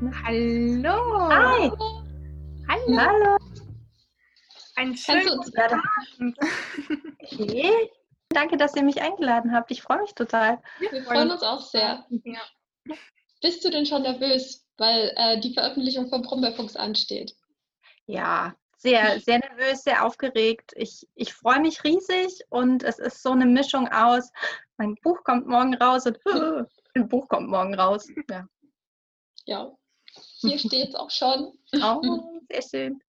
Hallo. Hi. Hallo. Hallo. Ein schönen guten Abend. Okay. Danke, dass ihr mich eingeladen habt. Ich freue mich total. Wir freuen uns auch sehr. Ja. Bist du denn schon nervös, weil äh, die Veröffentlichung von Brombeerfuchs ansteht? Ja, sehr, sehr nervös, sehr aufgeregt. Ich, ich freue mich riesig und es ist so eine Mischung aus, mein Buch kommt morgen raus und ein Buch kommt morgen raus. Ja. Ja, hier steht es auch schon. Oh, sehr schön.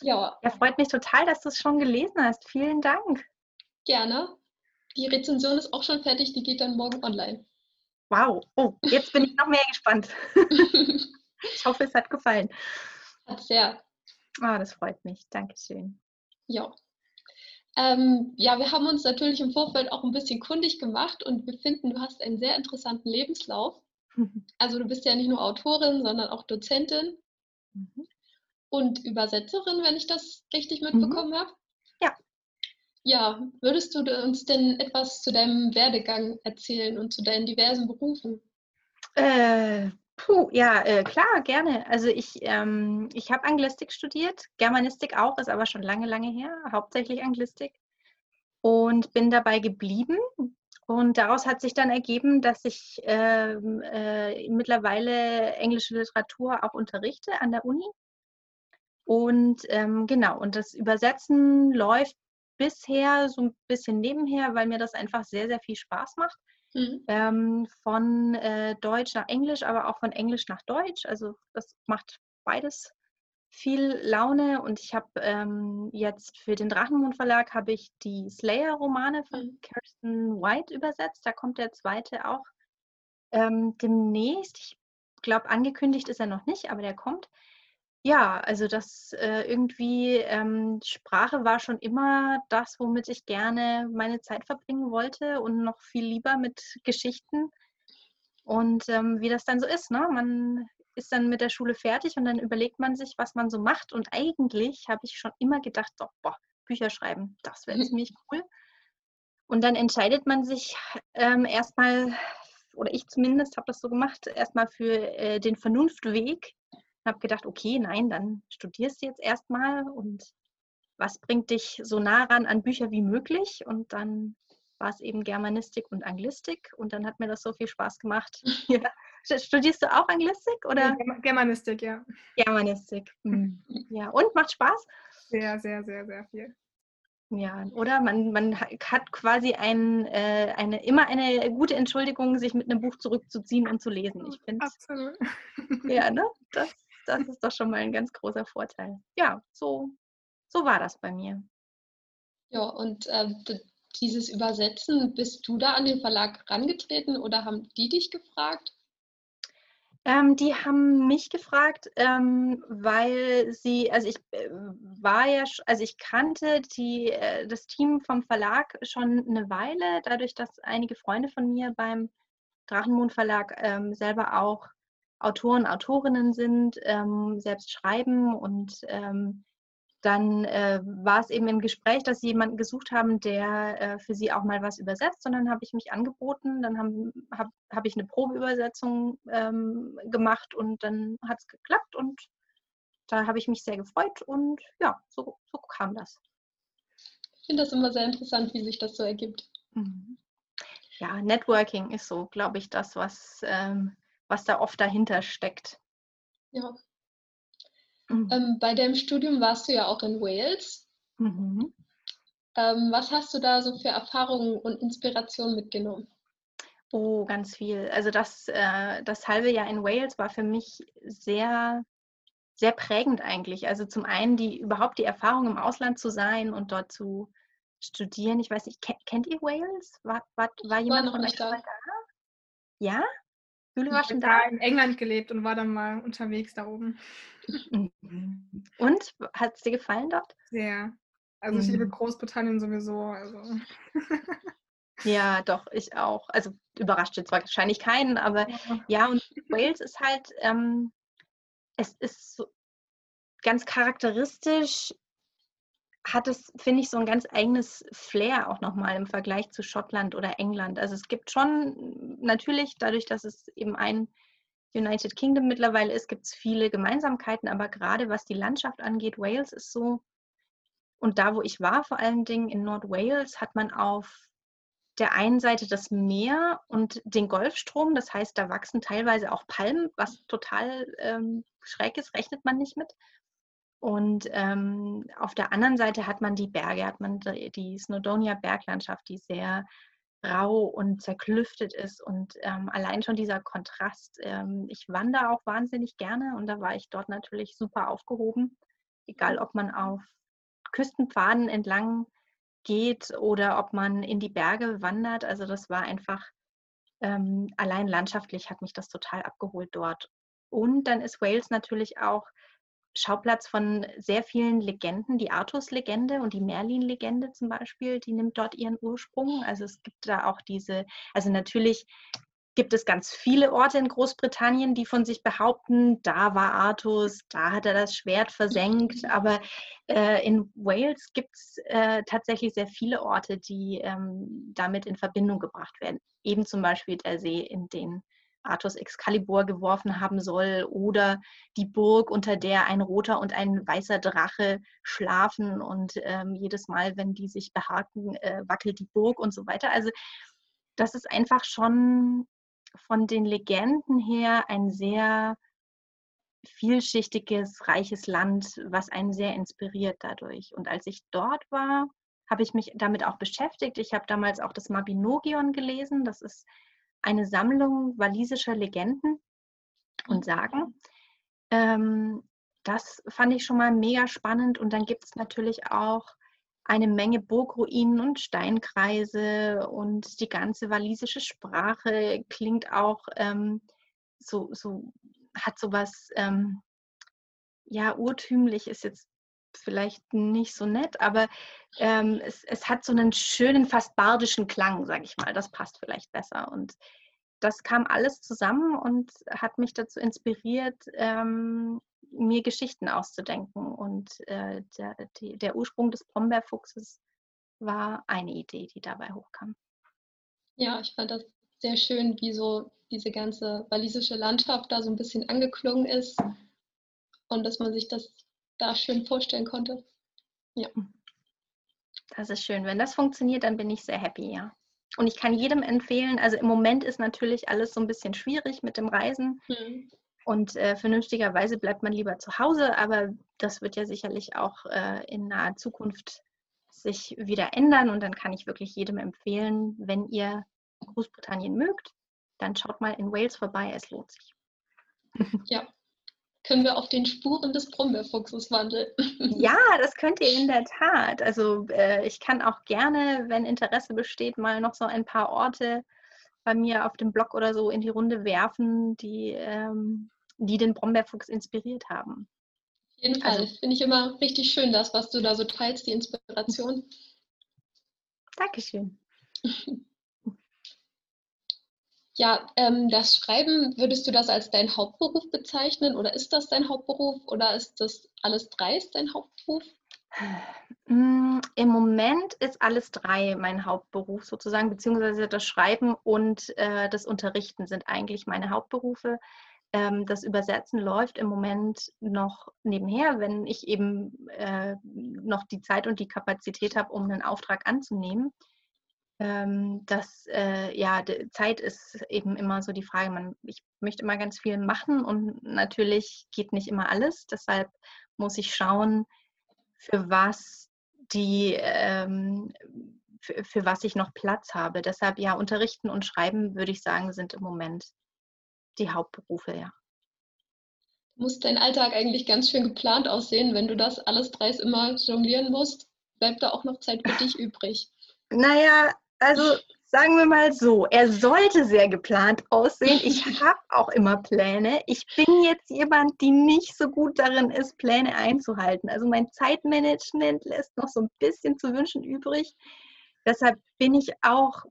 Ja, Ja, freut mich total, dass du es schon gelesen hast. Vielen Dank. gerne. Die Rezension ist auch schon fertig, die geht dann morgen online. Wow. Oh, jetzt bin ich noch mehr gespannt. Ich hoffe, es hat gefallen. Hat sehr. Ah, das freut mich. Dankeschön. Ja. Ähm, ja, wir haben uns natürlich im Vorfeld auch ein bisschen kundig gemacht und wir finden, du hast einen sehr interessanten Lebenslauf. Also du bist ja nicht nur Autorin, sondern auch Dozentin Mhm. und Übersetzerin, wenn ich das richtig mitbekommen habe. Ja. Ja, würdest du uns denn etwas zu deinem Werdegang erzählen und zu deinen diversen Berufen? Äh, puh, ja, äh, klar, gerne. Also ich, ähm, ich habe Anglistik studiert, Germanistik auch, ist aber schon lange, lange her, hauptsächlich Anglistik. Und bin dabei geblieben. Und daraus hat sich dann ergeben, dass ich ähm, äh, mittlerweile englische Literatur auch unterrichte an der Uni. Und ähm, genau, und das Übersetzen läuft bisher so ein bisschen nebenher, weil mir das einfach sehr, sehr viel Spaß macht Mhm. ähm, von äh, Deutsch nach Englisch, aber auch von Englisch nach Deutsch. Also das macht beides viel Laune. Und ich habe ähm, jetzt für den Drachenmond Verlag habe ich die Slayer-Romane von Mhm. Kirsten White übersetzt. Da kommt der zweite auch ähm, demnächst. Ich glaube, angekündigt ist er noch nicht, aber der kommt. Ja, also das äh, irgendwie, ähm, Sprache war schon immer das, womit ich gerne meine Zeit verbringen wollte und noch viel lieber mit Geschichten. Und ähm, wie das dann so ist, ne? Man ist dann mit der Schule fertig und dann überlegt man sich, was man so macht. Und eigentlich habe ich schon immer gedacht, doch, boah, Bücher schreiben, das wäre ziemlich cool. Und dann entscheidet man sich ähm, erstmal, oder ich zumindest habe das so gemacht, erstmal für äh, den Vernunftweg. Habe gedacht, okay, nein, dann studierst du jetzt erstmal und was bringt dich so nah ran an Bücher wie möglich? Und dann war es eben Germanistik und Anglistik und dann hat mir das so viel Spaß gemacht. Ja. Studierst du auch Anglistik oder Germa- Germanistik, ja. Germanistik? Hm. Ja, und macht Spaß? Sehr, sehr, sehr, sehr viel. Ja, oder? Man, man ha- hat quasi ein, äh, eine, immer eine gute Entschuldigung, sich mit einem Buch zurückzuziehen und zu lesen. Ich finde, Absolut. ja, ne? Das, das ist doch schon mal ein ganz großer Vorteil. Ja, so, so war das bei mir. Ja, und d- dieses Übersetzen, bist du da an den Verlag rangetreten oder haben die dich gefragt? Ähm, die haben mich gefragt, ähm, weil sie, also ich äh, war ja, also ich kannte die, äh, das Team vom Verlag schon eine Weile, dadurch, dass einige Freunde von mir beim Drachenmond Verlag ähm, selber auch Autoren, Autorinnen sind, ähm, selbst schreiben und ähm, dann äh, war es eben im Gespräch, dass sie jemanden gesucht haben, der äh, für sie auch mal was übersetzt. Und dann habe ich mich angeboten, dann habe hab, hab ich eine Probeübersetzung ähm, gemacht und dann hat es geklappt und da habe ich mich sehr gefreut und ja, so, so kam das. Ich finde das immer sehr interessant, wie sich das so ergibt. Mhm. Ja, Networking ist so, glaube ich, das, was, ähm, was da oft dahinter steckt. Ja. Mhm. Ähm, bei deinem Studium warst du ja auch in Wales. Mhm. Ähm, was hast du da so für Erfahrungen und Inspirationen mitgenommen? Oh, ganz viel. Also das, äh, das halbe Jahr in Wales war für mich sehr, sehr prägend eigentlich. Also zum einen die überhaupt die Erfahrung im Ausland zu sein und dort zu studieren. Ich weiß nicht, ke- kennt ihr Wales? War, war, war jemand noch von nicht euch da. da? Ja? Jule Ich war habe schon da? in England gelebt und war dann mal unterwegs da oben. Und hat es dir gefallen dort? Sehr. Also ich liebe Mhm. Großbritannien sowieso. Also. Ja, doch, ich auch. Also überrascht jetzt wahrscheinlich keinen, aber Ja. ja, und Wales ist halt, ähm, es ist so ganz charakteristisch, hat es, finde ich, so ein ganz eigenes Flair auch nochmal im Vergleich zu Schottland oder England. Also es gibt schon natürlich, dadurch, dass es eben ein United Kingdom mittlerweile ist, gibt es viele Gemeinsamkeiten, aber gerade was die Landschaft angeht, Wales ist so, und da, wo ich war, vor allen Dingen in Nord-Wales, hat man auf der einen Seite das Meer und den Golfstrom. Das heißt, da wachsen teilweise auch Palmen, was total ähm, schräg ist, rechnet man nicht mit. Und ähm, auf der anderen Seite hat man die Berge, hat man die Snowdonia Berglandschaft, die sehr rau und zerklüftet ist. Und ähm, allein schon dieser Kontrast. Ähm, ich wandere auch wahnsinnig gerne und da war ich dort natürlich super aufgehoben. Egal, ob man auf Küstenpfaden entlang geht oder ob man in die Berge wandert. Also das war einfach, ähm, allein landschaftlich hat mich das total abgeholt dort. Und dann ist Wales natürlich auch Schauplatz von sehr vielen Legenden. Die Artus-Legende und die Merlin-Legende zum Beispiel, die nimmt dort ihren Ursprung. Also es gibt da auch diese, also natürlich gibt es ganz viele Orte in Großbritannien, die von sich behaupten, da war Artus, da hat er das Schwert versenkt. Aber äh, in Wales gibt es äh, tatsächlich sehr viele Orte, die ähm, damit in Verbindung gebracht werden. Eben zum Beispiel der See, in den Artus Excalibur geworfen haben soll oder die Burg, unter der ein roter und ein weißer Drache schlafen und ähm, jedes Mal, wenn die sich behaken, äh, wackelt die Burg und so weiter. Also das ist einfach schon von den Legenden her ein sehr vielschichtiges, reiches Land, was einen sehr inspiriert dadurch. Und als ich dort war, habe ich mich damit auch beschäftigt. Ich habe damals auch das Mabinogion gelesen. Das ist eine Sammlung walisischer Legenden und Sagen. Ähm, das fand ich schon mal mega spannend. Und dann gibt es natürlich auch eine Menge Burgruinen und Steinkreise und die ganze walisische Sprache klingt auch ähm, so, so, hat sowas, ähm, ja, urtümlich ist jetzt vielleicht nicht so nett, aber ähm, es, es hat so einen schönen, fast bardischen Klang, sage ich mal. Das passt vielleicht besser. Und das kam alles zusammen und hat mich dazu inspiriert, ähm, mir Geschichten auszudenken. Und äh, der, die, der Ursprung des Brombeerfuchses war eine Idee, die dabei hochkam. Ja, ich fand das sehr schön, wie so diese ganze walisische Landschaft da so ein bisschen angeklungen ist und dass man sich das da schön vorstellen konnte. Ja. Das ist schön. Wenn das funktioniert, dann bin ich sehr happy, ja. Und ich kann jedem empfehlen, also im Moment ist natürlich alles so ein bisschen schwierig mit dem Reisen. Mhm. Und äh, vernünftigerweise bleibt man lieber zu Hause, aber das wird ja sicherlich auch äh, in naher Zukunft sich wieder ändern. Und dann kann ich wirklich jedem empfehlen, wenn ihr Großbritannien mögt, dann schaut mal in Wales vorbei, es lohnt sich. Ja, können wir auf den Spuren des Brombeerfuchses wandeln. Ja, das könnt ihr in der Tat. Also äh, ich kann auch gerne, wenn Interesse besteht, mal noch so ein paar Orte bei mir auf dem Blog oder so in die Runde werfen, die, ähm, die den Brombeerfuchs inspiriert haben. Auf jeden Fall. Also, Finde ich immer richtig schön, das, was du da so teilst, die Inspiration. Dankeschön. Ja, ähm, das Schreiben, würdest du das als dein Hauptberuf bezeichnen oder ist das dein Hauptberuf oder ist das alles drei dein Hauptberuf? Mm, Im Moment ist alles drei mein Hauptberuf sozusagen, beziehungsweise das Schreiben und äh, das Unterrichten sind eigentlich meine Hauptberufe. Ähm, das Übersetzen läuft im Moment noch nebenher, wenn ich eben äh, noch die Zeit und die Kapazität habe, um einen Auftrag anzunehmen ähm, dass äh, ja, Zeit ist eben immer so die Frage, man, ich möchte immer ganz viel machen und natürlich geht nicht immer alles. Deshalb muss ich schauen, für was die, ähm, für, für was ich noch Platz habe. Deshalb ja, Unterrichten und Schreiben, würde ich sagen, sind im Moment die Hauptberufe, ja. Muss dein Alltag eigentlich ganz schön geplant aussehen, wenn du das alles dreis immer jonglieren musst? Bleibt da auch noch Zeit für dich übrig? Naja, also sagen wir mal so, er sollte sehr geplant aussehen. Ich habe auch immer Pläne. Ich bin jetzt jemand, die nicht so gut darin ist, Pläne einzuhalten. Also mein Zeitmanagement lässt noch so ein bisschen zu wünschen übrig. Deshalb bin ich auch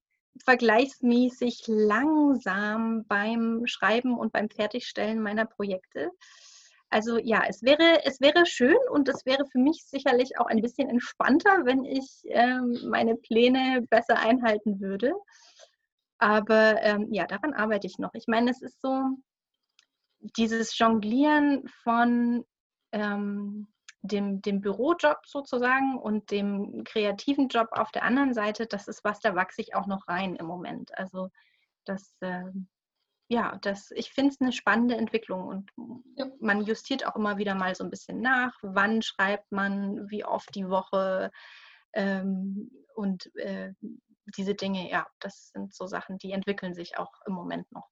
vergleichsmäßig langsam beim Schreiben und beim Fertigstellen meiner Projekte. Also ja, es wäre, es wäre schön und es wäre für mich sicherlich auch ein bisschen entspannter, wenn ich ähm, meine Pläne besser einhalten würde. Aber ähm, ja, daran arbeite ich noch. Ich meine, es ist so, dieses Jonglieren von ähm, dem, dem Bürojob sozusagen und dem kreativen Job auf der anderen Seite, das ist was, da wachse ich auch noch rein im Moment. Also das, äh, ja, das, ich finde es eine spannende Entwicklung und ja. man justiert auch immer wieder mal so ein bisschen nach, wann schreibt man, wie oft die Woche ähm, und äh, diese Dinge, ja, das sind so Sachen, die entwickeln sich auch im Moment noch.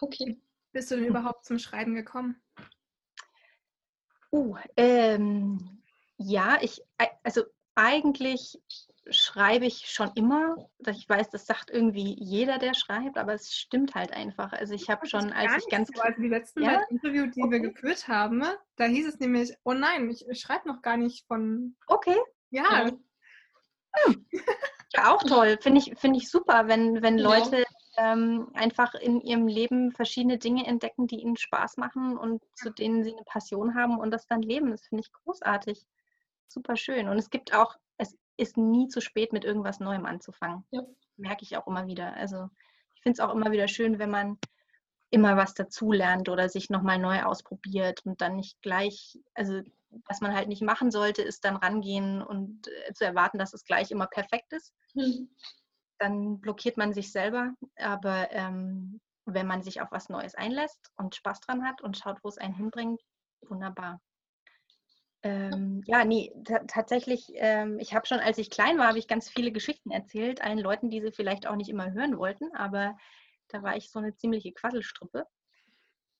Okay. Bist du denn überhaupt zum Schreiben gekommen? Uh, ähm, ja, ich, also eigentlich schreibe ich schon immer. Ich weiß, das sagt irgendwie jeder, der schreibt, aber es stimmt halt einfach. Also ich habe schon, als ich ganz so. Also die letzten ja? Interview, die okay. wir geführt haben, da hieß es nämlich, oh nein, ich, schreibe noch gar nicht von. Okay. Ja. ja. Hm. ja auch toll. Finde ich, find ich super, wenn, wenn Leute ähm, einfach in ihrem Leben verschiedene Dinge entdecken, die ihnen Spaß machen und zu denen sie eine Passion haben und das dann leben. Das finde ich großartig. Super schön. Und es gibt auch, ist nie zu spät, mit irgendwas Neuem anzufangen. Ja. Merke ich auch immer wieder. Also ich finde es auch immer wieder schön, wenn man immer was dazulernt oder sich nochmal neu ausprobiert und dann nicht gleich, also was man halt nicht machen sollte, ist dann rangehen und äh, zu erwarten, dass es gleich immer perfekt ist. Mhm dann blockiert man sich selber. Aber ähm, wenn man sich auf was Neues einlässt und Spaß dran hat und schaut, wo es einen hinbringt, wunderbar. Ähm, ja, nee, tatsächlich, ähm, ich habe schon, als ich klein war, habe ich ganz viele Geschichten erzählt, allen Leuten, die sie vielleicht auch nicht immer hören wollten, aber da war ich so eine ziemliche Quasselstruppe.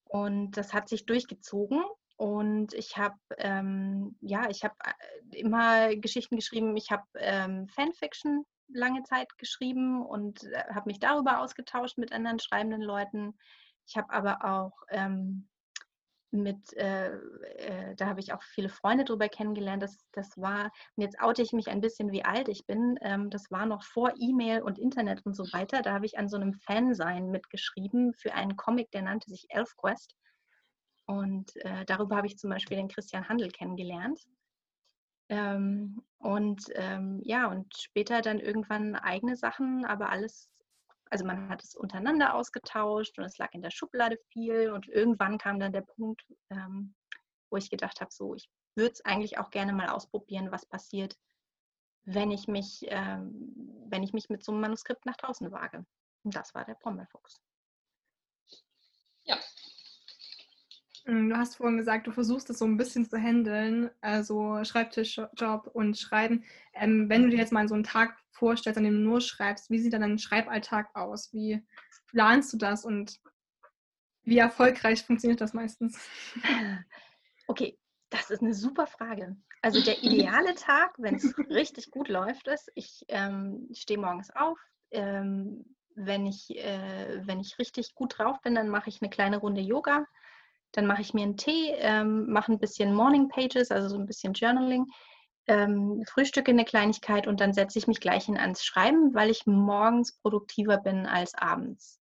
Und das hat sich durchgezogen. Und ich habe, ähm, ja, ich habe äh, immer Geschichten geschrieben. Ich habe ähm, Fanfiction lange Zeit geschrieben und äh, habe mich darüber ausgetauscht mit anderen schreibenden Leuten. Ich habe aber auch ähm, mit, äh, äh, da habe ich auch viele Freunde drüber kennengelernt. Das, das war, und jetzt oute ich mich ein bisschen, wie alt ich bin. Ähm, das war noch vor E-Mail und Internet und so weiter. Da habe ich an so einem Fansein mitgeschrieben für einen Comic, der nannte sich ElfQuest. Und äh, darüber habe ich zum Beispiel den Christian Handel kennengelernt. Ähm, und ähm, ja, und später dann irgendwann eigene Sachen, aber alles, also man hat es untereinander ausgetauscht und es lag in der Schublade viel und irgendwann kam dann der Punkt, ähm, wo ich gedacht habe, so, ich würde es eigentlich auch gerne mal ausprobieren, was passiert, wenn ich mich, ähm, wenn ich mich mit so einem Manuskript nach draußen wage. Und das war der Pommelfuchs. Ja, du hast vorhin gesagt, du versuchst es so ein bisschen zu handeln, also Schreibtischjob und Schreiben. Ähm, wenn du dir jetzt mal so einen Tag vorstellst, an dem du nur schreibst, wie sieht dann dein Schreiballtag aus? Wie planst du das und wie erfolgreich funktioniert das meistens? Okay, das ist eine super Frage. Also der ideale Tag, wenn es richtig gut läuft, ist, ich ähm, stehe morgens auf. Ähm, wenn, ich, äh, wenn ich richtig gut drauf bin, dann mache ich eine kleine Runde Yoga dann mache ich mir einen Tee, ähm, mache ein bisschen Morning Pages, also so ein bisschen Journaling, ähm, frühstücke eine Kleinigkeit und dann setze ich mich gleich hin ans Schreiben, weil ich morgens produktiver bin als abends.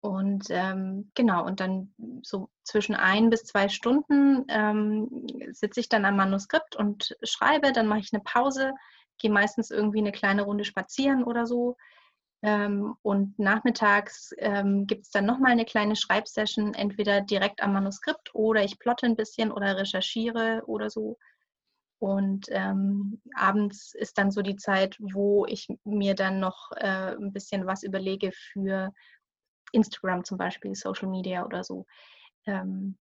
Und ähm, genau, und dann so zwischen ein bis zwei Stunden ähm, sitze ich dann am Manuskript und schreibe, dann mache ich eine Pause, gehe meistens irgendwie eine kleine Runde spazieren oder so, ähm, und nachmittags ähm, gibt es dann nochmal eine kleine Schreibsession, entweder direkt am Manuskript oder ich plotte ein bisschen oder recherchiere oder so. Und ähm, abends ist dann so die Zeit, wo ich mir dann noch äh, ein bisschen was überlege für Instagram zum Beispiel, Social Media oder so. Ähm,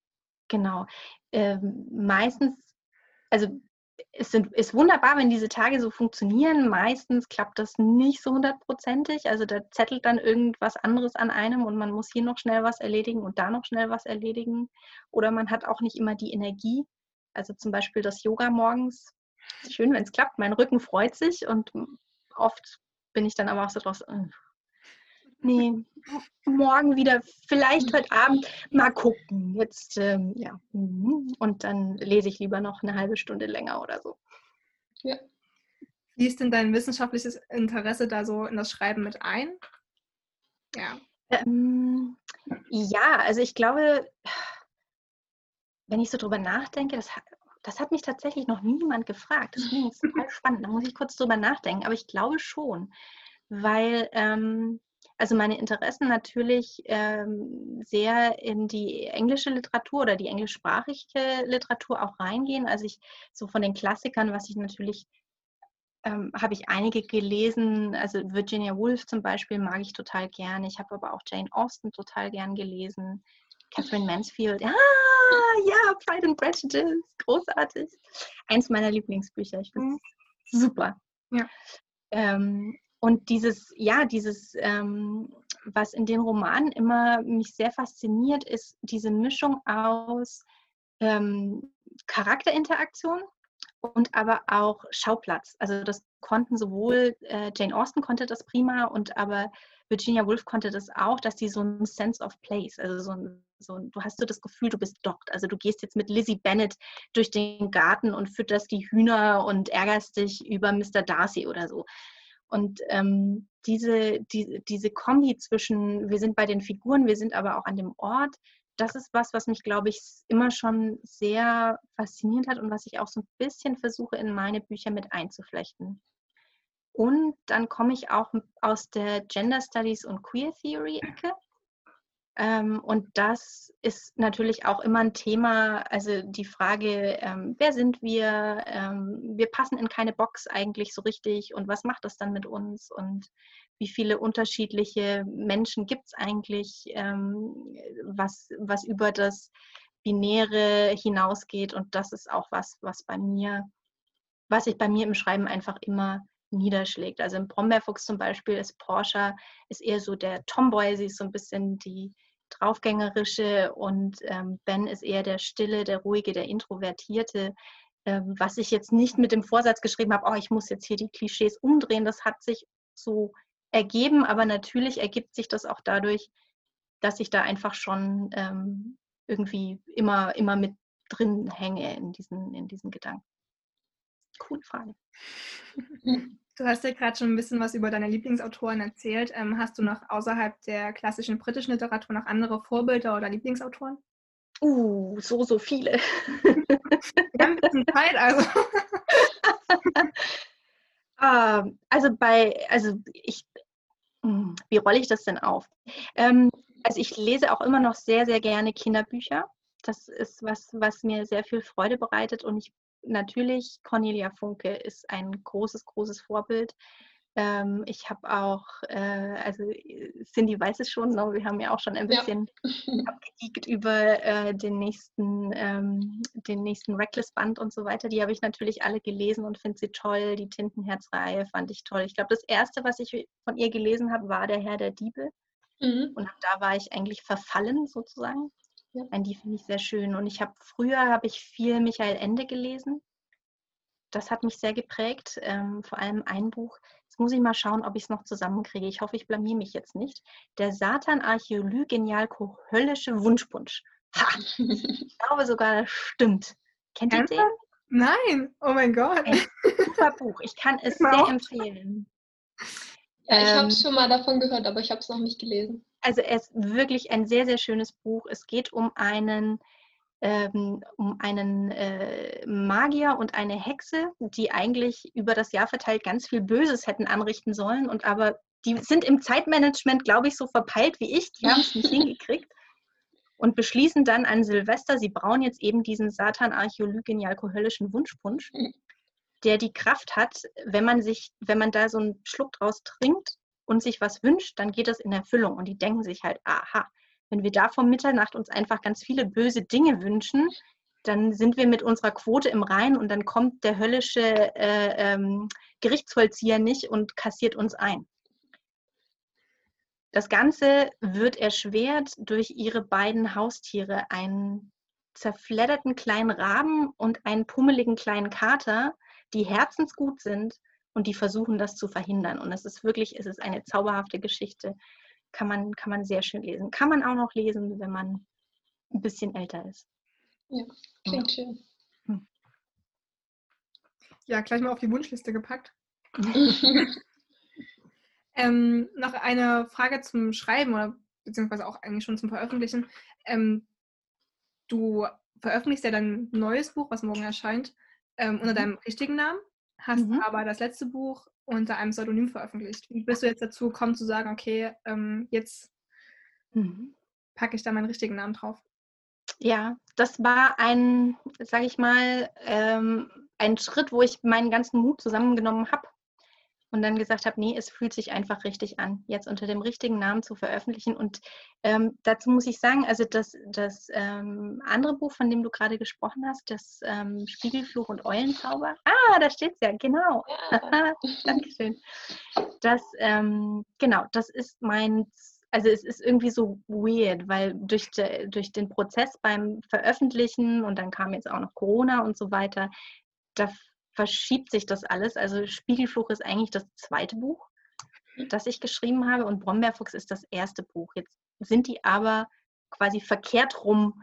genau. Ähm, meistens, also es sind, ist wunderbar, wenn diese Tage so funktionieren. Meistens klappt das nicht so hundertprozentig. Also da zettelt dann irgendwas anderes an einem und man muss hier noch schnell was erledigen und da noch schnell was erledigen. Oder man hat auch nicht immer die Energie. Also zum Beispiel das Yoga morgens. Schön, wenn es klappt. Mein Rücken freut sich und oft bin ich dann aber auch so draus, äh, nee, morgen wieder, vielleicht heute Abend, mal gucken. Jetzt, ähm, ja. Mhm. Und dann lese ich lieber noch eine halbe Stunde länger oder so. Ja. Wie ist denn dein wissenschaftliches Interesse da so in das Schreiben mit ein? Ja. Ähm, ja, also ich glaube, wenn ich so drüber nachdenke, das, das hat mich tatsächlich noch niemand gefragt. Das finde ich total spannend. Da muss ich kurz drüber nachdenken. Aber ich glaube schon, weil ähm, also meine Interessen natürlich ähm, sehr in die englische Literatur oder die englischsprachige Literatur auch reingehen. Also ich so von den Klassikern, was ich natürlich ähm, habe ich einige gelesen. Also Virginia Woolf zum Beispiel mag ich total gern. Ich habe aber auch Jane Austen total gern gelesen. Catherine Mansfield. Ah, ja, Pride and Prejudice. Großartig. Eins meiner Lieblingsbücher. Ich finde es mhm. super. Ja. Ähm, und dieses, ja, dieses, ähm, was in den Romanen immer mich sehr fasziniert, ist diese Mischung aus ähm, Charakterinteraktion und aber auch Schauplatz. Also das konnten sowohl äh, Jane Austen konnte das prima und aber Virginia Woolf konnte das auch, dass die so ein Sense of Place, also so ein, so ein, du hast so das Gefühl, du bist dort. Also du gehst jetzt mit Lizzie Bennett durch den Garten und fütterst die Hühner und ärgerst dich über Mr. Darcy oder so. Und ähm, diese, die, diese Kombi zwischen, wir sind bei den Figuren, wir sind aber auch an dem Ort, das ist was, was mich, glaube ich, immer schon sehr fasziniert hat und was ich auch so ein bisschen versuche, in meine Bücher mit einzuflechten. Und dann komme ich auch aus der Gender Studies und Queer Theory Ecke. Ähm, und das ist natürlich auch immer ein Thema, also die Frage, ähm, wer sind wir? Ähm, wir passen in keine Box eigentlich so richtig und was macht das dann mit uns? Und wie viele unterschiedliche Menschen gibt es eigentlich, ähm, was, was über das Binäre hinausgeht? Und das ist auch was, was bei mir, was sich bei mir im Schreiben einfach immer niederschlägt. Also im Brombeerfuchs zum Beispiel ist Porsche ist eher so der Tomboy, sie ist so ein bisschen die draufgängerische und ähm, Ben ist eher der stille, der ruhige, der introvertierte. Ähm, was ich jetzt nicht mit dem Vorsatz geschrieben habe, oh, ich muss jetzt hier die Klischees umdrehen, das hat sich so ergeben, aber natürlich ergibt sich das auch dadurch, dass ich da einfach schon ähm, irgendwie immer, immer mit drin hänge in diesen, in diesen Gedanken. Coole Frage. Du hast ja gerade schon ein bisschen was über deine Lieblingsautoren erzählt. Ähm, hast du noch außerhalb der klassischen britischen Literatur noch andere Vorbilder oder Lieblingsautoren? Uh, so, so viele. Wir haben ein bisschen Zeit, also. uh, also bei, also ich, hm, wie rolle ich das denn auf? Ähm, also ich lese auch immer noch sehr, sehr gerne Kinderbücher. Das ist was, was mir sehr viel Freude bereitet und ich natürlich, Cornelia Funke ist ein großes, großes Vorbild. Ähm, ich habe auch, äh, also Cindy weiß es schon, ne? wir haben ja auch schon ein bisschen ja. abgegeekt über äh, den nächsten, ähm, den nächsten Reckless-Band und so weiter. Die habe ich natürlich alle gelesen und finde sie toll. Die Tintenherzreihe fand ich toll. Ich glaube, das erste, was ich von ihr gelesen habe, war Der Herr der Diebe. Mhm. Und da war ich eigentlich verfallen sozusagen. Ja. Die finde ich sehr schön. Und ich habe früher habe ich viel Michael Ende gelesen. Das hat mich sehr geprägt. Ähm, vor allem ein Buch. Jetzt muss ich mal schauen, ob ich es noch zusammenkriege. Ich hoffe, ich blamier mich jetzt nicht. Der Satan Archäoly Genial Höllische Wunschpunsch. Ha! Ich glaube sogar, das stimmt. Kennt ihr den? Nein, oh mein Gott. Ein super Buch. Ich kann es sehr empfehlen. Ja, ich ähm, habe schon mal davon gehört, aber ich habe es noch nicht gelesen also es ist wirklich ein sehr, sehr schönes Buch. Es geht um einen, ähm, um einen äh, Magier und eine Hexe, die eigentlich über das Jahr verteilt ganz viel Böses hätten anrichten sollen und aber die sind im Zeitmanagement, glaube ich, so verpeilt wie ich. Die haben es nicht hingekriegt und beschließen dann an Silvester, sie brauen jetzt eben diesen Satan archäolygien alkoholischen Wunschpunsch, der die Kraft hat, wenn man sich, wenn man da so einen Schluck draus trinkt, und sich was wünscht, dann geht das in Erfüllung. Und die denken sich halt, aha, wenn wir da vor Mitternacht uns einfach ganz viele böse Dinge wünschen, dann sind wir mit unserer Quote im Rein und dann kommt der höllische äh, ähm, Gerichtsvollzieher nicht und kassiert uns ein. Das Ganze wird erschwert durch ihre beiden Haustiere, einen zerfledderten kleinen Raben und einen pummeligen kleinen Kater, die herzensgut sind, und die versuchen das zu verhindern. Und es ist wirklich, es ist eine zauberhafte Geschichte. Kann man, kann man sehr schön lesen. Kann man auch noch lesen, wenn man ein bisschen älter ist. Ja, klingt ja. schön. Hm. Ja, gleich mal auf die Wunschliste gepackt. ähm, noch eine Frage zum Schreiben oder beziehungsweise auch eigentlich schon zum Veröffentlichen. Ähm, du veröffentlichst ja dein neues Buch, was morgen erscheint, ähm, unter mhm. deinem richtigen Namen hast mhm. aber das letzte Buch unter einem Pseudonym veröffentlicht. Wie bist du jetzt dazu gekommen zu sagen, okay, ähm, jetzt mhm. packe ich da meinen richtigen Namen drauf? Ja, das war ein, sage ich mal, ähm, ein Schritt, wo ich meinen ganzen Mut zusammengenommen habe und dann gesagt habe, nee, es fühlt sich einfach richtig an, jetzt unter dem richtigen Namen zu veröffentlichen. Und ähm, dazu muss ich sagen, also das, das ähm, andere Buch, von dem du gerade gesprochen hast, das ähm, Spiegelfluch und Eulenzauber. Ah, da steht es ja, genau. Ja. Dankeschön. Das, ähm, genau, das ist mein also es ist irgendwie so weird, weil durch, de, durch den Prozess beim Veröffentlichen und dann kam jetzt auch noch Corona und so weiter, da verschiebt sich das alles. Also Spiegelfluch ist eigentlich das zweite Buch, das ich geschrieben habe und Brombeerfuchs ist das erste Buch. Jetzt sind die aber quasi verkehrt rum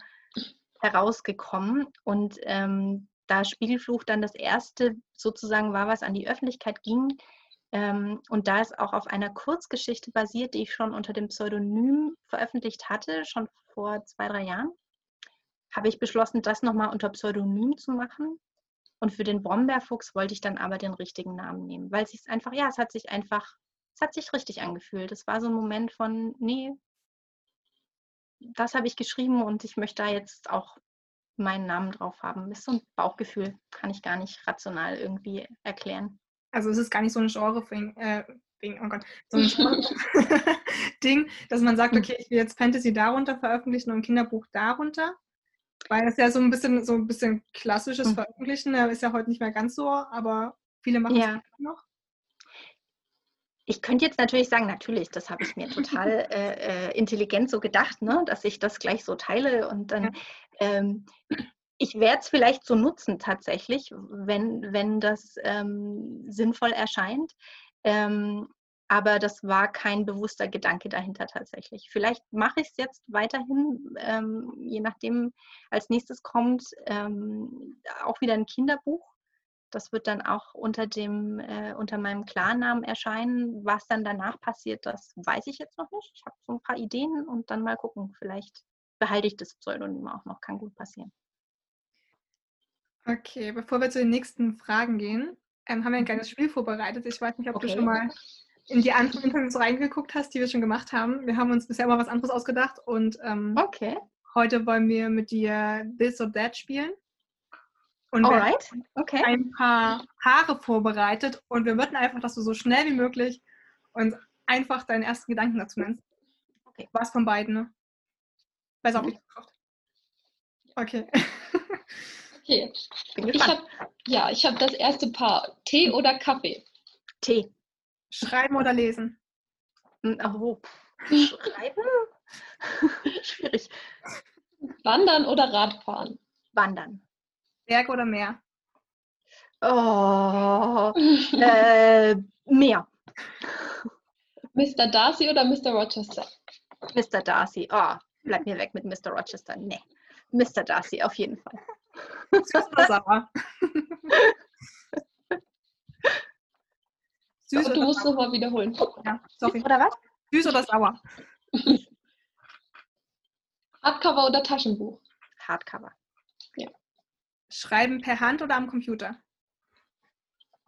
herausgekommen und ähm, da Spiegelfluch dann das erste sozusagen war, was an die Öffentlichkeit ging ähm, und da es auch auf einer Kurzgeschichte basiert, die ich schon unter dem Pseudonym veröffentlicht hatte, schon vor zwei, drei Jahren, habe ich beschlossen, das nochmal unter Pseudonym zu machen und für den Brombeerfuchs wollte ich dann aber den richtigen Namen nehmen, weil es sich einfach, ja, es hat sich einfach, es hat sich richtig angefühlt. Es war so ein Moment von, nee, das habe ich geschrieben und ich möchte da jetzt auch meinen Namen drauf haben. Das ist so ein Bauchgefühl, kann ich gar nicht rational irgendwie erklären. Also es ist gar nicht so ein Genre äh, oh Gott, so ein Ding, dass man sagt, hm. okay, ich will jetzt Fantasy darunter veröffentlichen und ein Kinderbuch darunter, weil das ja so ein bisschen so ein bisschen klassisches mhm. Veröffentlichen, ist ja heute nicht mehr ganz so, aber viele machen es ja. noch. Ich könnte jetzt natürlich sagen, natürlich, das habe ich mir total äh, äh, intelligent so gedacht, ne, dass ich das gleich so teile und dann, ja. ähm, ich werde es vielleicht so nutzen tatsächlich, wenn, wenn das ähm, sinnvoll erscheint. Ähm, aber das war kein bewusster Gedanke dahinter tatsächlich. Vielleicht mache ich es jetzt weiterhin, ähm, je nachdem, als nächstes kommt ähm, auch wieder ein Kinderbuch. Das wird dann auch unter, dem, äh, unter meinem Klarnamen erscheinen. Was dann danach passiert, das weiß ich jetzt noch nicht. Ich habe so ein paar Ideen und dann mal gucken. Vielleicht behalte ich das Pseudonym auch noch. Kann gut passieren. Okay, bevor wir zu den nächsten Fragen gehen, ähm, haben wir ein kleines Spiel vorbereitet. Ich weiß nicht, ob okay. du schon mal in die anderen Interviews reingeguckt hast, die wir schon gemacht haben. Wir haben uns bisher immer was anderes ausgedacht und ähm, okay. heute wollen wir mit dir This or That spielen. Und Alright. wir okay. ein paar Haare vorbereitet und wir möchten einfach, dass du so schnell wie möglich uns einfach deinen ersten Gedanken dazu nennst. Okay. Was von beiden, ne? Weiß auch nicht. Okay. okay. Ich hab, ja, ich habe das erste Paar. Tee oder Kaffee? Tee. Schreiben oder lesen? Oh, schreiben? Schwierig. Wandern oder Radfahren? Wandern. Berg oder Meer? Oh, äh, Meer. Mr. Darcy oder Mr. Rochester? Mr. Darcy. Oh, bleib mir weg mit Mr. Rochester. Nee. Mr. Darcy, auf jeden Fall. Oder sauer? Süß oder du musst es mal wiederholen. Ja, sorry. Oder was? Süß oder sauer? Hardcover oder Taschenbuch? Hardcover. Ja. Schreiben per Hand oder am Computer?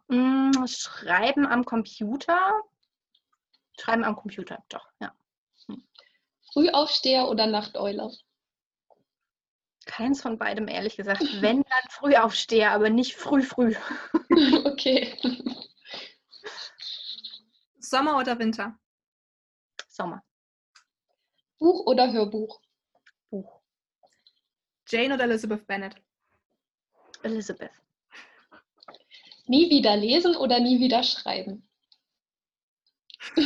Mm, schreiben am Computer. Schreiben am Computer, doch, ja. Hm. Frühaufsteher oder Nachteule? Keins von beidem, ehrlich gesagt. Wenn, dann Frühaufsteher, aber nicht früh, früh. okay. Sommer oder Winter? Sommer. Buch oder Hörbuch? Buch. Jane oder Elizabeth Bennet? Elizabeth. Nie wieder lesen oder nie wieder schreiben?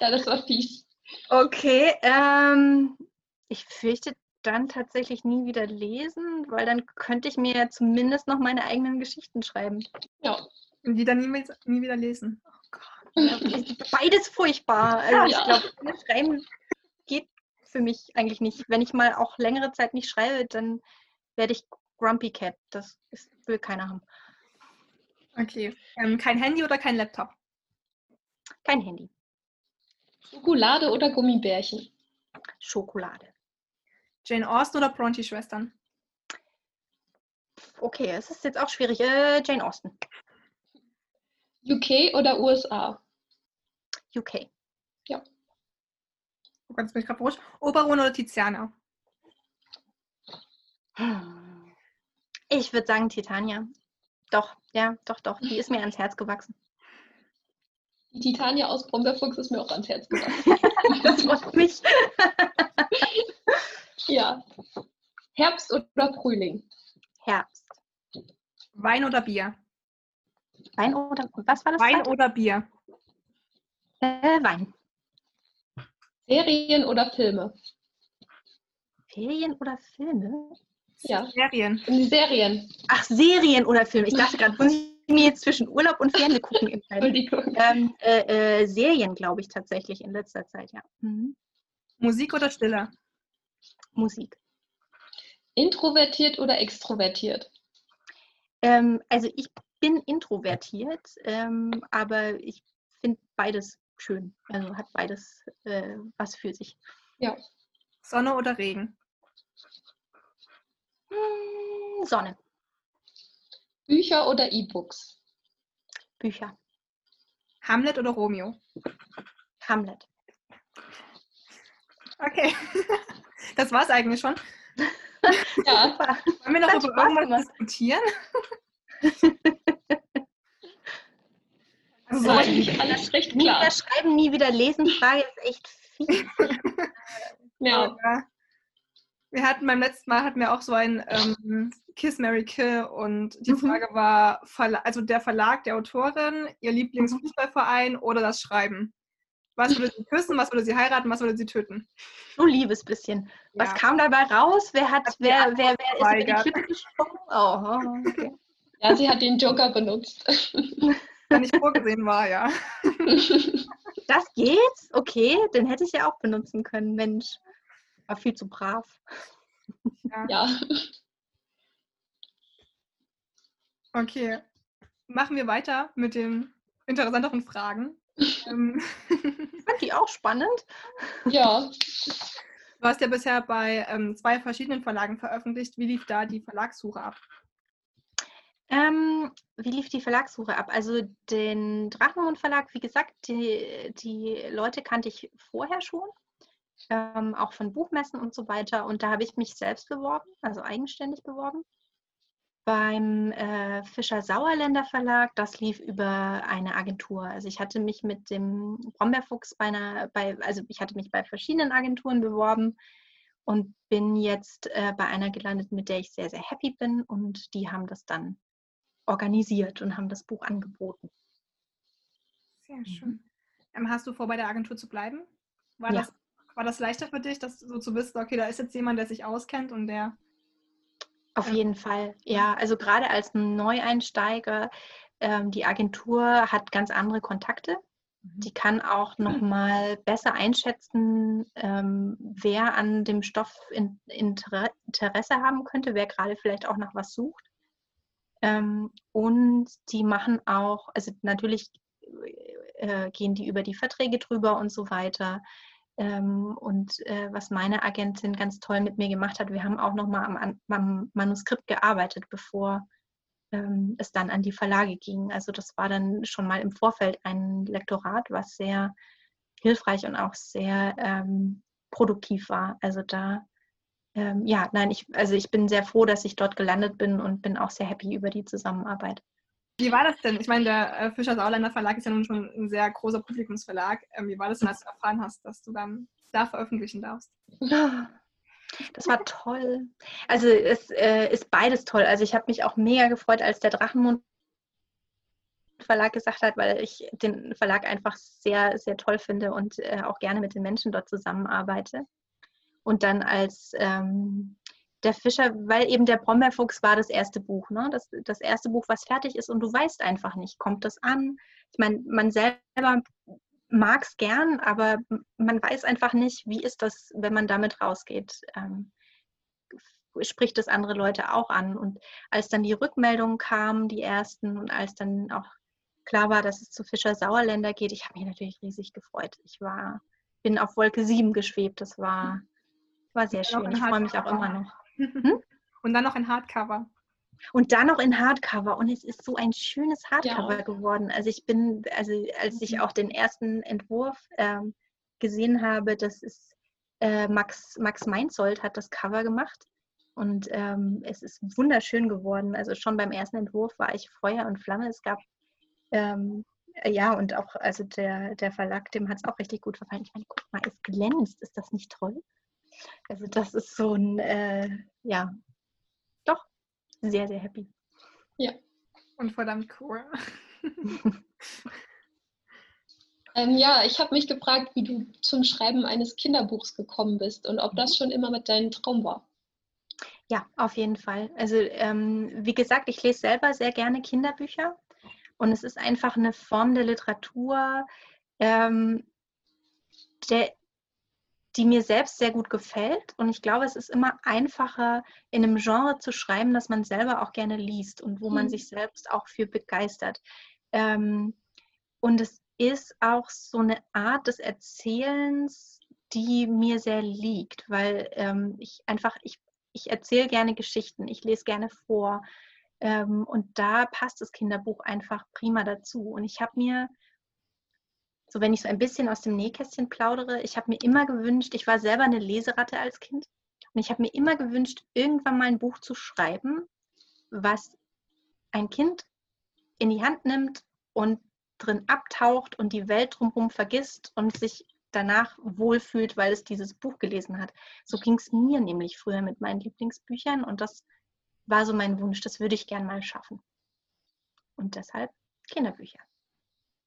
ja, das war fies. Okay, ähm, ich fürchte dann tatsächlich nie wieder lesen, weil dann könnte ich mir zumindest noch meine eigenen Geschichten schreiben. Ja. Und die dann nie, nie wieder lesen. Beides furchtbar. Also ich glaube, Schreiben geht für mich eigentlich nicht. Wenn ich mal auch längere Zeit nicht schreibe, dann werde ich Grumpy Cat. Das ist, will keiner haben. Okay. Ähm, kein Handy oder kein Laptop? Kein Handy. Schokolade oder Gummibärchen? Schokolade. Jane Austen oder Bronte-Schwestern? Okay, es ist jetzt auch schwierig. Äh, Jane Austen. UK oder USA? UK. Ja. Oh Gott, jetzt bin ich gerade. Oberon oder Tiziana? Ich würde sagen Titania. Doch, ja, doch, doch. Die ist mir ans Herz gewachsen. Die Titania aus Brombeerfuchs ist mir auch ans Herz gewachsen. das freut mich. ja. Herbst oder Frühling? Herbst. Wein oder Bier? Wein oder was war das? Wein zweite? oder Bier? Äh, Wein. Serien oder Filme? Ferien oder Filme? Ja. Serien. Serien. Ach, Serien oder Filme. Ich dachte gerade, muss ich mir jetzt zwischen Urlaub und Fernsehen gucken entscheiden? Entschuldigung. Ähm, äh, äh, Serien, glaube ich, tatsächlich in letzter Zeit, ja. Mhm. Musik oder Stille? Musik. Introvertiert oder extrovertiert? Ähm, also ich bin introvertiert, ähm, aber ich finde beides schön. Also hat beides äh, was für sich. Ja. Sonne oder Regen? Hm, Sonne, Bücher oder E-Books? Bücher, Hamlet oder Romeo? Hamlet. Okay. Das war's eigentlich schon. Ja. Super. Wollen wir noch über irgendwas gemacht. diskutieren? Also Das war sowas eigentlich alles recht Nie klar. wieder schreiben, nie wieder lesen. Frage ist echt viel. Ja. Wir hatten beim letzten Mal hatten wir auch so ein ähm, Kiss Mary Kill und die Mhm. Frage war, Verla also der Verlag der Autorin, ihr Lieblingsfußballverein oder das Schreiben. Was würde sie küssen, was würde sie heiraten, was würde sie töten? Du liebes bisschen. Was Ja. kam dabei raus? Wer hat, wer, Antwort wer, wer ist über die. Klippe gesprungen? Oh, okay. Ja, sie hat den Joker benutzt. Der nicht vorgesehen war, ja. Das geht? Okay, den hätte ich ja auch benutzen können. Mensch, war viel zu brav. ja. Okay. Machen wir weiter mit den interessanteren Fragen. ähm, Ich fand die auch spannend. Ja. du hast ja bisher bei ähm, zwei verschiedenen Verlagen veröffentlicht. Wie lief da die Verlagssuche ab? Ähm, wie lief die Verlagssuche ab? Also den Drachenmund Verlag, wie gesagt, die, die Leute kannte ich vorher schon, ähm, auch von Buchmessen und so weiter. Und da habe ich mich selbst beworben, also eigenständig beworben. Beim äh, Fischer Sauerländer Verlag, das lief über eine Agentur. Also ich hatte mich mit dem Brombeerfuchs bei einer, bei, also ich hatte mich bei verschiedenen Agenturen beworben und bin jetzt äh, bei einer gelandet, mit der ich sehr, sehr happy bin. Und die haben das dann organisiert und haben das Buch angeboten. Sehr schön. Ähm, hast du vor, bei der Agentur zu bleiben? War, Ja. das, war das leichter für dich, das so zu wissen, okay, da ist jetzt jemand, der sich auskennt und der. Auf Ja. jeden Fall, ja. Also gerade als Neueinsteiger, ähm, die Agentur hat ganz andere Kontakte. Die kann auch noch mal besser einschätzen, ähm, wer an dem Stoff in, Inter Interesse haben könnte, wer gerade vielleicht auch nach was sucht. Ähm, und die machen auch, also natürlich äh, gehen die über die Verträge drüber und so weiter. Ähm, und äh, was meine Agentin ganz toll mit mir gemacht hat, wir haben auch noch mal am, An- am Manuskript gearbeitet, bevor ähm, es dann an die Verlage ging. Also das war dann schon mal im Vorfeld ein Lektorat, was sehr hilfreich und auch sehr produktiv war. Also da, ähm, ja, nein, ich, also ich bin sehr froh, dass ich dort gelandet bin und bin auch sehr happy über die Zusammenarbeit. Wie war das denn? Ich meine, der äh, Fischer Sauerländer Verlag ist ja nun schon ein sehr großer Publikumsverlag. Ähm, wie war das denn, als du erfahren hast, dass du dann da veröffentlichen darfst? Das war toll. Also es äh, ist beides toll. Also ich habe mich auch mega gefreut, als der Drachenmund Verlag gesagt hat, weil ich den Verlag einfach sehr, sehr toll finde und äh, auch gerne mit den Menschen dort zusammenarbeite. Und dann als ähm, der Fischer, weil eben der Brombeerfuchs war das erste Buch, ne? das, das erste Buch, was fertig ist und du weißt einfach nicht, kommt das an? Ich meine, man selber mag es gern, aber man weiß einfach nicht, wie ist das, wenn man damit rausgeht. Ähm, spricht das andere Leute auch an. Und als dann die Rückmeldungen kamen, die ersten, und als dann auch klar war, dass es zu Fischer Sauerländer geht, ich habe mich natürlich riesig gefreut. Ich war, bin auf Wolke 7 geschwebt. Das war, war sehr schön. Ich freue mich auch immer noch. Hm? Und dann noch ein Hardcover. Und dann noch in Hardcover. Und es ist so ein schönes Hardcover Ja. geworden. Also ich bin, also als ich Mhm. auch den ersten Entwurf ähm, gesehen habe, das ist äh, Max, Max Meinzold hat das Cover gemacht. Und ähm, es ist wunderschön geworden. Also schon beim ersten Entwurf war ich Feuer und Flamme. Es gab ähm, ja und auch, also der, der Verlag, dem hat es auch richtig gut gefallen. Ich meine, guck mal, es glänzt. Ist das nicht toll? Also das ist so ein, äh, ja, doch, sehr, sehr happy. Und verdammt cool. Ähm, ja, ich habe mich gefragt, wie du zum Schreiben eines Kinderbuchs gekommen bist und ob das schon immer mit deinem Traum war. Ja, auf jeden Fall. Also ähm, wie gesagt, ich lese selber sehr gerne Kinderbücher und es ist einfach eine Form der Literatur, ähm, der, die mir selbst sehr gut gefällt. Und ich glaube, es ist immer einfacher, in einem Genre zu schreiben, das man selber auch gerne liest und wo man Mhm. sich selbst auch für begeistert. Ähm, und es ist auch so eine Art des Erzählens, die mir sehr liegt, weil ähm, ich einfach, ich, ich erzähle gerne Geschichten, ich lese gerne vor. Ähm, und da passt das Kinderbuch einfach prima dazu. Und ich habe mir, so wenn ich so ein bisschen aus dem Nähkästchen plaudere, ich habe mir immer gewünscht, ich war selber eine Leseratte als Kind, und ich habe mir immer gewünscht, irgendwann mal ein Buch zu schreiben, was ein Kind in die Hand nimmt und drin abtaucht und die Welt drumherum vergisst und sich danach wohlfühlt, weil es dieses Buch gelesen hat. So ging es mir nämlich früher mit meinen Lieblingsbüchern und das war so mein Wunsch, das würde ich gern mal schaffen. Und deshalb Kinderbücher.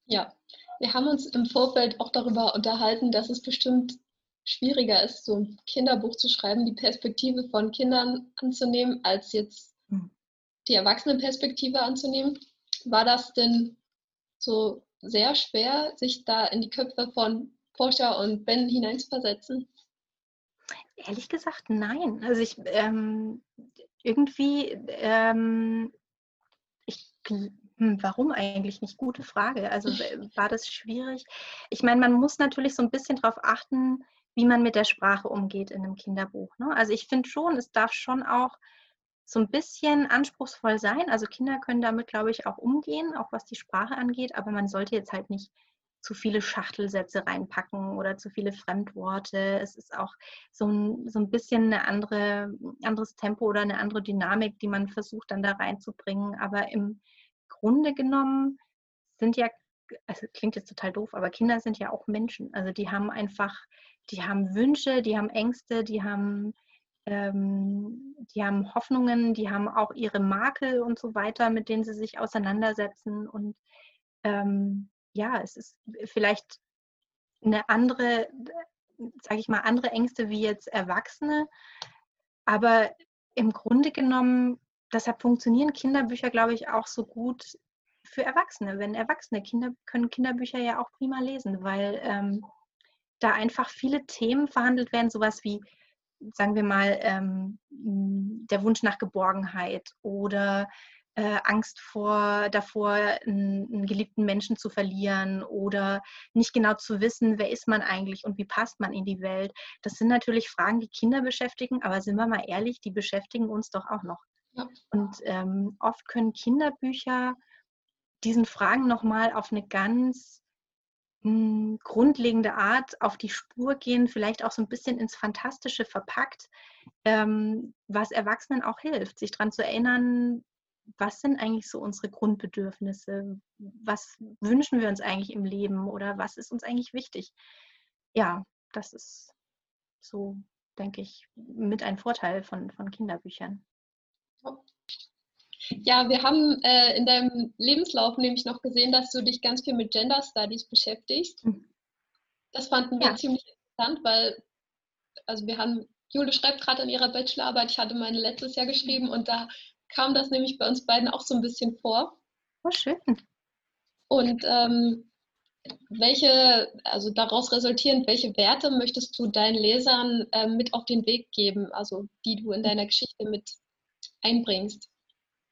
Ja, wir haben uns im Vorfeld auch darüber unterhalten, dass es bestimmt schwieriger ist, so ein Kinderbuch zu schreiben, die Perspektive von Kindern anzunehmen, als jetzt Hm. die Erwachsenenperspektive anzunehmen. War das denn so sehr schwer, sich da in die Köpfe von Portia und Ben hineinzuversetzen? Ehrlich gesagt, nein. Also ich ähm, irgendwie, ähm, ich, hm, warum eigentlich nicht? Gute Frage. Also war das schwierig? Ich meine, man muss natürlich so ein bisschen darauf achten, wie man mit der Sprache umgeht in einem Kinderbuch. Ne? Also ich finde schon, es darf schon auch so ein bisschen anspruchsvoll sein. Also Kinder können damit, glaube ich, auch umgehen, auch was die Sprache angeht, aber man sollte jetzt halt nicht zu viele Schachtelsätze reinpacken oder zu viele Fremdworte. Es ist auch so ein, so ein bisschen eine andere, anderes Tempo oder eine andere Dynamik, die man versucht dann da reinzubringen. Aber im Grunde genommen sind ja, also klingt jetzt total doof, aber Kinder sind ja auch Menschen. Also die haben einfach, die haben Wünsche, die haben Ängste, die haben, ähm, die haben Hoffnungen, die haben auch ihre Makel und so weiter, mit denen sie sich auseinandersetzen. Und ähm, ja, es ist vielleicht eine andere, sage ich mal, andere Ängste wie jetzt Erwachsene. Aber im Grunde genommen, deshalb funktionieren Kinderbücher, glaube ich, auch so gut für Erwachsene. Wenn Erwachsene Kinder können Kinderbücher ja auch prima lesen, weil ähm, da einfach viele Themen verhandelt werden, sowas wie, sagen wir mal, ähm, der Wunsch nach Geborgenheit oder äh, Angst vor, davor, einen, einen, geliebten Menschen zu verlieren oder nicht genau zu wissen, wer ist man eigentlich und wie passt man in die Welt. Das sind natürlich Fragen, die Kinder beschäftigen, aber sind wir mal ehrlich, die beschäftigen uns doch auch noch. Und ähm, oft können Kinderbücher diesen Fragen nochmal auf eine ganz mh, grundlegende Art auf die Spur gehen, vielleicht auch so ein bisschen ins Fantastische verpackt, ähm, was Erwachsenen auch hilft, sich daran zu erinnern, was sind eigentlich so unsere Grundbedürfnisse? Was wünschen wir uns eigentlich im Leben oder was ist uns eigentlich wichtig? Ja, das ist so, denke ich, mit ein Vorteil von, von Kinderbüchern. Ja, wir haben äh, in deinem Lebenslauf nämlich noch gesehen, dass du dich ganz viel mit Gender Studies beschäftigst. Mhm. Das fanden wir Ja. ziemlich interessant, weil, also wir haben, Jule schreibt gerade an ihrer Bachelorarbeit, ich hatte meine letztes Jahr geschrieben und da kam das nämlich bei uns beiden auch so ein bisschen vor. Oh, schön. Und ähm, welche, also daraus resultierend, welche Werte möchtest du deinen Lesern ähm, mit auf den Weg geben, also die du in deiner Geschichte mit einbringst?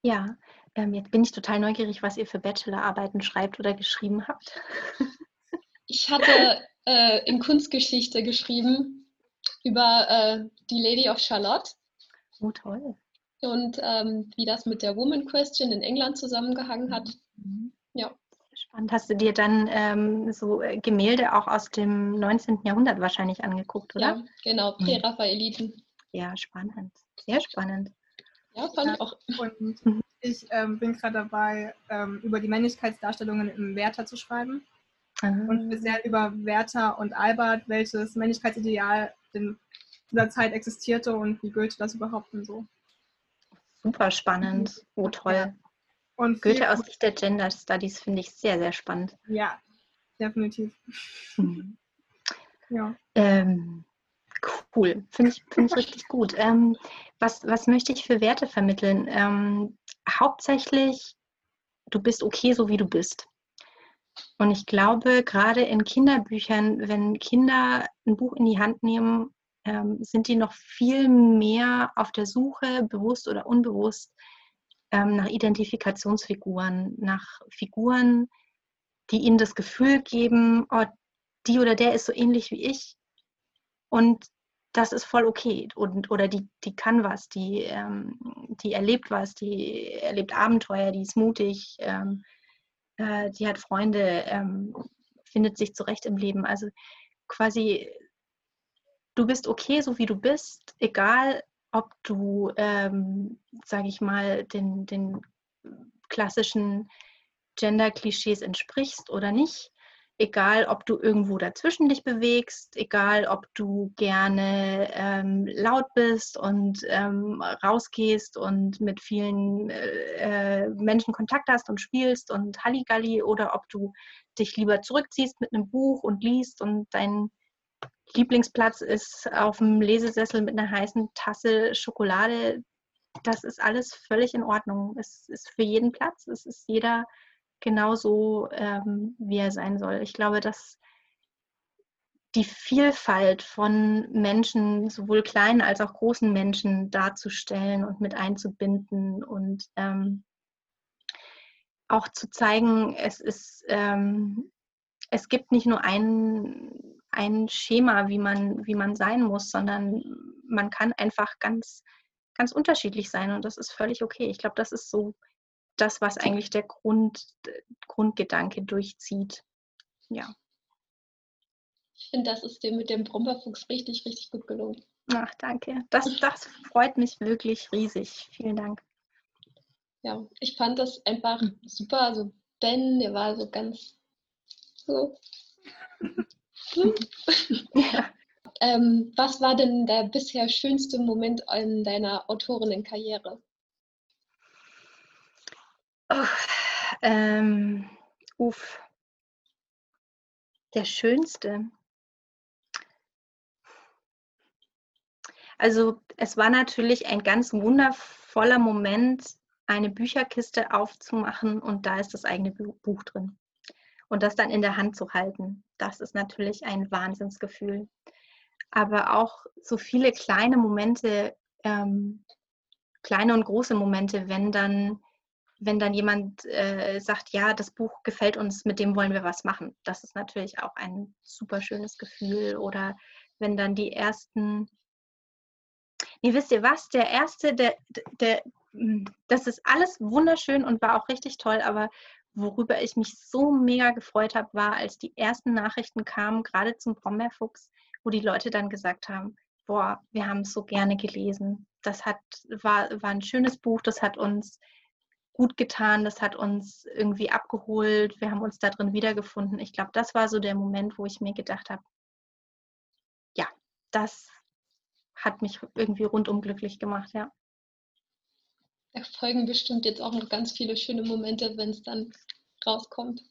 Ja, ähm, jetzt bin ich total neugierig, was ihr für Bachelorarbeiten schreibt oder geschrieben habt. Ich hatte äh, in Kunstgeschichte geschrieben über äh, die Lady of Charlotte. Oh, toll. und ähm, wie das mit der Woman Question in England zusammengehangen hat. Mhm. Ja. Spannend. Hast du dir dann ähm, so äh, Gemälde auch aus dem 19. Jahrhundert wahrscheinlich angeguckt, oder? Ja, genau, mhm. Präraffaeliten. Ja, spannend. Sehr spannend. Ja, fand ich auch. Und mhm. ich ähm, bin gerade dabei, ähm, über die Männlichkeitsdarstellungen im Werther zu schreiben. Mhm. Und speziell über Werther und Albert, welches Männlichkeitsideal in dieser Zeit existierte und wie gilt das überhaupt und so. Super spannend. Oh, toll. Und Goethe aus Sicht der Gender Studies finde ich sehr, sehr spannend. Ja, definitiv. Mhm. Ja. Ähm, cool, finde ich, find ich richtig gut. Ähm, was, was möchte ich für Werte vermitteln? Ähm, hauptsächlich, du bist okay, so wie du bist. Und ich glaube, gerade in Kinderbüchern, wenn Kinder ein Buch in die Hand nehmen, ähm, sind die noch viel mehr auf der Suche, bewusst oder unbewusst, ähm, nach Identifikationsfiguren, nach Figuren, die ihnen das Gefühl geben, oh, die oder der ist so ähnlich wie ich. Und das ist voll okay. Und, oder die, die kann was, die, ähm, die erlebt was, die erlebt Abenteuer, die ist mutig, ähm, äh, die hat Freunde, ähm, findet sich zurecht im Leben. Also quasi, du bist okay, so wie du bist, egal ob du, ähm, sage ich mal, den, den klassischen Gender-Klischees entsprichst oder nicht. Egal, ob du irgendwo dazwischen dich bewegst, egal, ob du gerne ähm, laut bist und ähm, rausgehst und mit vielen äh, Menschen Kontakt hast und spielst und Halligalli oder ob du dich lieber zurückziehst mit einem Buch und liest und dein Lieblingsplatz ist auf dem Lesesessel mit einer heißen Tasse Schokolade. Das ist alles völlig in Ordnung. Es ist für jeden Platz. Es ist jeder genauso, ähm, wie er sein soll. Ich glaube, dass die Vielfalt von Menschen, sowohl kleinen als auch großen Menschen, darzustellen und mit einzubinden und ähm, auch zu zeigen, es ist, ähm, es gibt nicht nur ein ein Schema, wie man, wie man sein muss, sondern man kann einfach ganz, ganz unterschiedlich sein und das ist völlig okay. Ich glaube, das ist so das, was eigentlich der Grund, Grundgedanke durchzieht. Ja. Ich finde, das ist dir mit dem Brombeerfuchs richtig, richtig gut gelungen. Ach, danke. Das, das freut mich wirklich riesig. Vielen Dank. Ja, ich fand das einfach super. Also Ben, der war so ganz so ja. ähm, was war denn der bisher schönste Moment in deiner Autorinnenkarriere? Oh, ähm, uff. Der schönste. Also es war natürlich ein ganz wundervoller Moment, eine Bücherkiste aufzumachen und da ist das eigene Buch drin und das dann in der Hand zu halten. Das ist natürlich ein Wahnsinnsgefühl. Aber auch so viele kleine Momente, ähm, kleine und große Momente, wenn dann, wenn dann jemand äh, sagt, ja, das Buch gefällt uns, mit dem wollen wir was machen. Das ist natürlich auch ein super schönes Gefühl. Oder wenn dann die ersten, nee, wisst ihr was, der erste, der, der, hm, das ist alles wunderschön und war auch richtig toll, aber worüber ich mich so mega gefreut habe, war, als die ersten Nachrichten kamen, gerade zum Brombeerfuchs, wo die Leute dann gesagt haben, boah, wir haben es so gerne gelesen. Das hat, war, war ein schönes Buch, das hat uns gut getan, das hat uns irgendwie abgeholt, wir haben uns da drin wiedergefunden. Ich glaube, das war so der Moment, wo ich mir gedacht habe, ja, das hat mich irgendwie rundum glücklich gemacht, ja. Da folgen bestimmt jetzt auch noch ganz viele schöne Momente, wenn es dann rauskommt.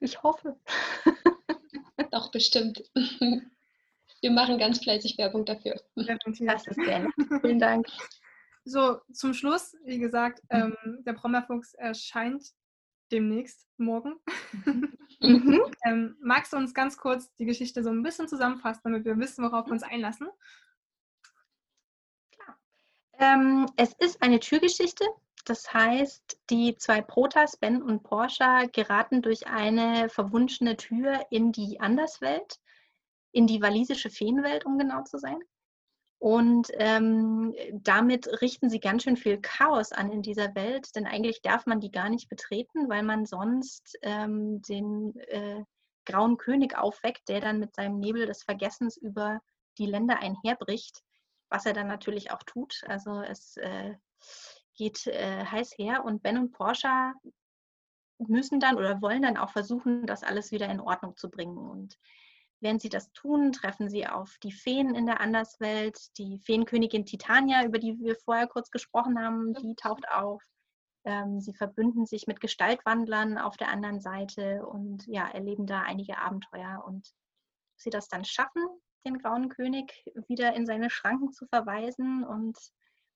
Ich hoffe. Doch, bestimmt. Wir machen ganz fleißig Werbung dafür. Das ist sehr nett. Vielen Dank. So, zum Schluss, wie gesagt, mhm. ähm, der Brommerfuchs erscheint demnächst morgen. Mhm. ähm, magst du uns ganz kurz die Geschichte so ein bisschen zusammenfassen, damit wir wissen, worauf wir uns einlassen? Ähm, es ist eine Türgeschichte. Das heißt, die zwei Protas, Ben und Porsche, geraten durch eine verwunschene Tür in die Anderswelt, in die walisische Feenwelt, um genau zu sein. Und ähm, damit richten sie ganz schön viel Chaos an in dieser Welt, denn eigentlich darf man die gar nicht betreten, weil man sonst ähm, den äh, grauen König aufweckt, der dann mit seinem Nebel des Vergessens über die Länder einherbricht, was er dann natürlich auch tut. Also es äh, geht äh, heiß her und Ben und Porsche müssen dann oder wollen dann auch versuchen, das alles wieder in Ordnung zu bringen. Und Während sie das tun, treffen sie auf die Feen in der Anderswelt. Die Feenkönigin Titania, über die wir vorher kurz gesprochen haben, die taucht auf. Ähm, sie verbünden sich mit Gestaltwandlern auf der anderen Seite und ja, erleben da einige Abenteuer. Und sie das dann schaffen, den Grauen König wieder in seine Schranken zu verweisen und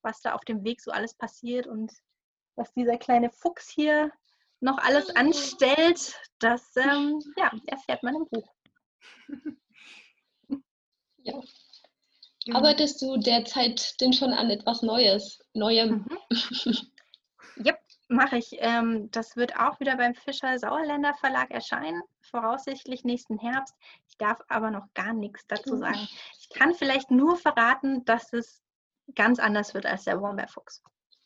was da auf dem Weg so alles passiert und was dieser kleine Fuchs hier noch alles anstellt, das ähm, ja, erfährt man im Buch. ja. Genau. Arbeitest du derzeit denn schon an etwas Neues, Neuem? Mhm. Yep, mache ich. Ähm, das wird auch wieder beim Fischer Sauerländer Verlag erscheinen, voraussichtlich nächsten Herbst. Ich darf aber noch gar nichts dazu sagen. Ich kann vielleicht nur verraten, dass es ganz anders wird als der Wombeerfuchs.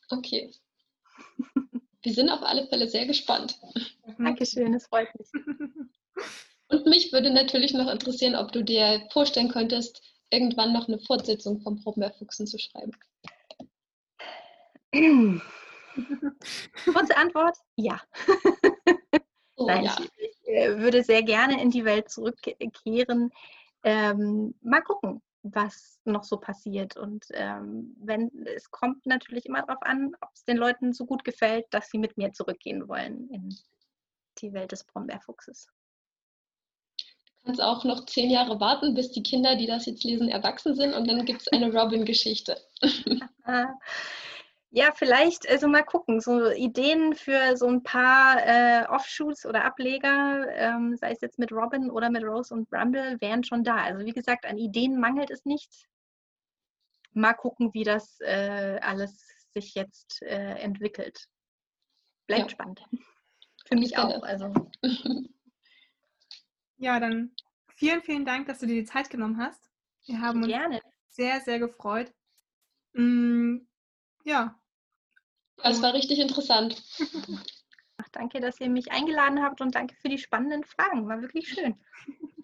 Okay. Wir sind auf alle Fälle sehr gespannt. Dankeschön, es freut mich. Und mich würde natürlich noch interessieren, ob du dir vorstellen könntest, irgendwann noch eine Fortsetzung vom Brombeerfuchsen zu schreiben. Kurze Antwort, ja. Oh, Nein, ja. Ich, ich, äh, würde sehr gerne in die Welt zurückkehren. Ähm, mal gucken, was noch so passiert. Und ähm, wenn es kommt natürlich immer darauf an, ob es den Leuten so gut gefällt, dass sie mit mir zurückgehen wollen in die Welt des Brombeerfuchses kannst auch noch zehn Jahre warten, bis die Kinder, die das jetzt lesen, erwachsen sind und dann gibt es eine Robin-Geschichte. Ja, vielleicht, also mal gucken, so Ideen für so ein paar äh, Offshoots oder Ableger, ähm, sei es jetzt mit Robin oder mit Rose und Bramble, wären schon da. Also wie gesagt, an Ideen mangelt es nicht. Mal gucken, wie das äh, alles sich jetzt äh, entwickelt. Bleibt ja. spannend. Für mich auch. Also. Ja, dann vielen, vielen Dank, dass du dir die Zeit genommen hast. Wir haben uns Gerne. sehr, sehr gefreut. Mm, ja. Das war richtig interessant. Ach, danke, dass ihr mich eingeladen habt und danke für die spannenden Fragen. War wirklich schön.